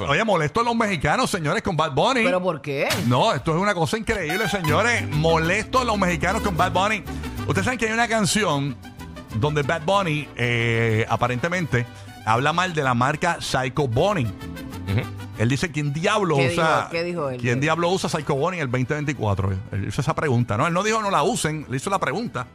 oye, molesto a los mexicanos, señores, con Bad Bunny. ¿Pero por qué? No, esto es una cosa increíble, señores. Molesto a los mexicanos con Bad Bunny. Ustedes saben que hay una canción donde Bad Bunny eh, aparentemente habla mal de la marca Psycho Bunny. Él dice, ¿quién diablo ¿Qué usa? dijo? ¿Qué dijo él? ¿Quién diablo usa Psycho Bunny en el 2024? Él hizo esa pregunta, ¿no? Él no dijo no la usen, le hizo la pregunta.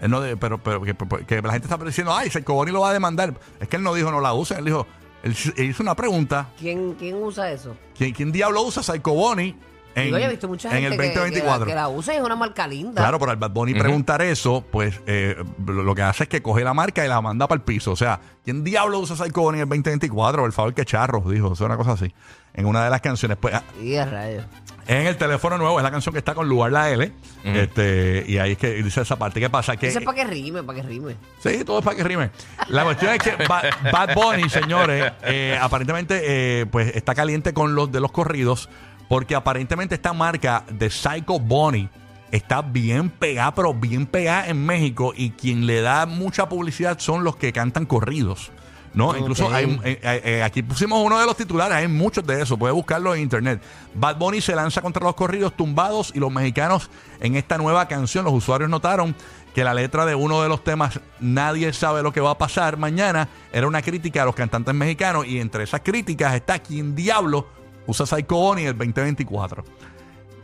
Él no de- pero pero que, que la gente está diciendo, ay, Psycho Bunny lo va a demandar. Es que él no dijo no la usen, él dijo, él, hizo una pregunta. ¿Quién, ¿Quién usa eso? ¿Quién, quién diablo usa Psycho Bunny en, Digo, yo he visto mucha en gente el que- que, 2024? la, que la usa y es una marca linda. Claro, pero al Bad Bunny preguntar eso, pues eh, lo lo que hace es que coge la marca y la manda para el piso. O sea, ¿quién diablo usa Psycho Bunny en el 2024? Por favor, que charro, dijo. O sea, una cosa así. En una de las canciones. Pues ah, Y a rayos. en el teléfono nuevo es la canción que está con Lugar la L. este, y ahí es que dice esa parte. ¿Qué pasa? Que, Eso es para que rime, para que rime. Sí, todo es para que rime. La cuestión es que Ba- Bad Bunny, señores, eh, aparentemente eh, pues está caliente con los de los corridos porque aparentemente esta marca de Psycho Bunny está bien pegada, pero bien pegada en México y quien le da mucha publicidad son los que cantan corridos. ¿no? Incluso hay, eh, eh, eh, aquí pusimos uno de los titulares, hay muchos de eso, puedes buscarlo en internet. Bad Bunny se lanza contra los corridos tumbados y los mexicanos en esta nueva canción, los usuarios notaron que la letra de uno de los temas, Nadie sabe lo que va a pasar mañana, era una crítica a los cantantes mexicanos y entre esas críticas está ¿Quién diablo usa Psycho Bunny el 2024?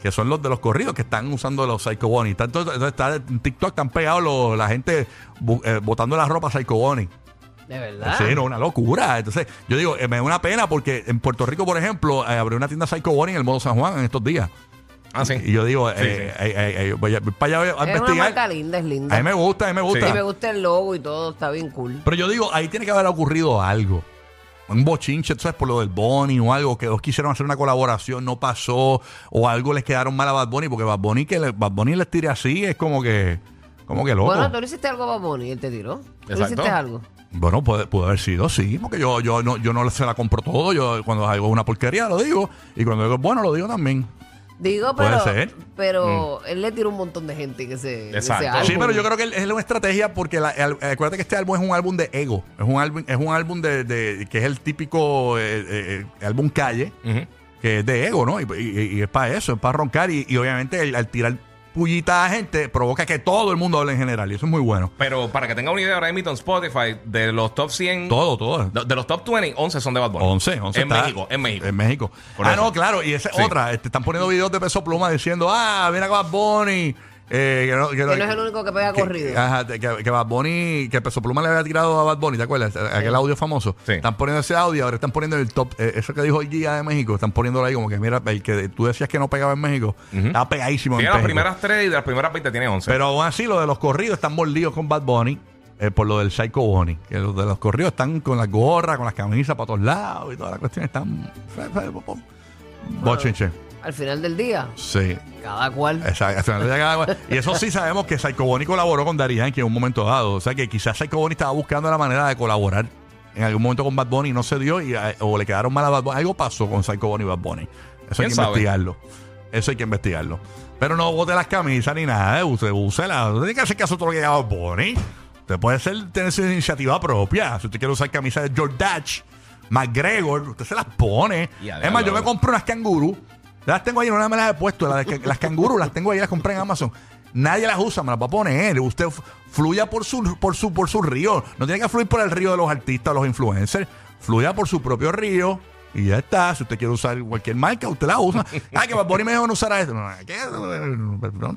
Que son los de los corridos que están usando los Psycho Bunny. Tanto, entonces está en TikTok están pegados los- la gente bu- eh, botando la ropa Psycho Bunny. De verdad. Sí, no, una locura. Entonces, yo digo, eh, me da una pena porque en Puerto Rico, por ejemplo, eh, abrió una tienda Psycho Bunny en el modo San Juan en estos días. Ah, sí. Y yo digo, eh, Sí, eh, eh, eh, voy a, voy para allá a es una marca linda, es linda. A mí me gusta, a mí me gusta. Y me gusta el logo y todo, está bien cool. Pero yo digo, ahí tiene que haber ocurrido algo. Un bochinche, ¿sabes? Por lo del Bunny o algo, que dos quisieron hacer una colaboración, no pasó, o algo les quedaron mal a Bad Bunny, porque Bad Bunny, que le- Bad Bunny les tire así, es como que, como que loco. Bueno, tú le hiciste algo a Bad Bunny, él te tiró. ¿Tú le Exacto. hiciste algo? Bueno, puede, puede haber sido, sí, porque yo, yo, no, yo no se la compro todo. Yo cuando hago una porquería lo digo. Y cuando digo bueno, lo digo también. Digo, Puede pero, ser. pero él le tiró un montón de gente que ese, ese Exacto. álbum. Sí, pero yo creo que es una estrategia porque la, el- acuérdate que este álbum es un álbum de ego. Es un álbum, es un álbum de, de- que es el típico eh, eh, eh, álbum calle, Ujú. que es de ego, ¿no? Y, y- y es para eso, es para roncar. Y, y obviamente el- al tirar pullita a gente provoca que todo el mundo hable en general. Y eso es muy bueno. Pero para que tenga una idea ahora mismo en Spotify, de los top 100, Todo, todo. de, de los top 20, 11 son de Bad Bunny. 11, 11 En está- México, en México. En México. Por ah, eso. no, claro. Y esa es Sí. otra. Este, están poniendo videos de peso pluma diciendo, ah, mira Bad Bunny. Eh, que no, que Que no es el único que pega que- corrido. Ajá, que, que Bad Bunny, que Peso Pluma le había tirado a Bad Bunny, ¿te acuerdas? Aquel audio famoso. Sí. Están poniendo ese audio, ahora están poniendo el top, eh, eso que dijo el guía de México, están poniéndolo ahí como que mira, el que tú decías que no pegaba en México, estaba pegadísimo Tiene en las México. primeras 3 y de las primeras 20 tiene 11. Pero aún así, lo de los corridos están mordidos con Bad Bunny. eh, por lo del Psycho Bunny, que los de los corridos están con las gorras, con las camisas para todos lados y toda la cuestión están. Bochinche. Al final del día, Sí. cada cual. Exacto, al final de cada cual. Y eso sí sabemos que Psycho Bonnie colaboró con Daddy Yankee en un momento dado. O sea que quizás Psycho Bonnie estaba buscando la manera de colaborar en algún momento con Bad Bunny y no se dio y, eh, o le quedaron mal a Bad Bunny. Algo pasó con Psycho Bonnie y Bad Bunny. Eso hay ¿Quién que sabe? investigarlo. Eso hay que investigarlo. Pero no bote las camisas ni nada. eh, Usted úsela. Usted tiene que hacer caso a todo lo que diga Bad Bunny. Usted puede ser, tener su iniciativa propia. Si usted quiere usar camisas de Jordache, McGregor, usted se las pone. Es más, yo me compré unas cangurú. Las tengo ahí, no me las he puesto. Las, las cangurú las tengo ahí, las compré en Amazon. Nadie las usa, me las va a poner. Usted fluya por su, por su, por su río. No tiene que fluir por el río de los artistas, los influencers. Fluya por su propio río. Y ya está. Si usted quiere usar cualquier marca, usted la usa. Ah, que Bad Bunny me dijo no usara esto. No,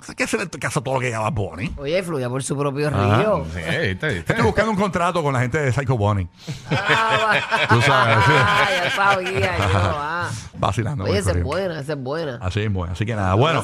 sé qué hacer en caso todo lo que diga Bad Bunny. Oye, fluya por su propio Ah, río. Sí, viste, viste. Estoy buscando un contrato con la gente de Psycho Bunny. Ah, Tú sabes, ah, ya sabía yo. ah. Vacilando. Oye, esa es buena, esa es buena. Así es, bueno. Así que nada. Bueno.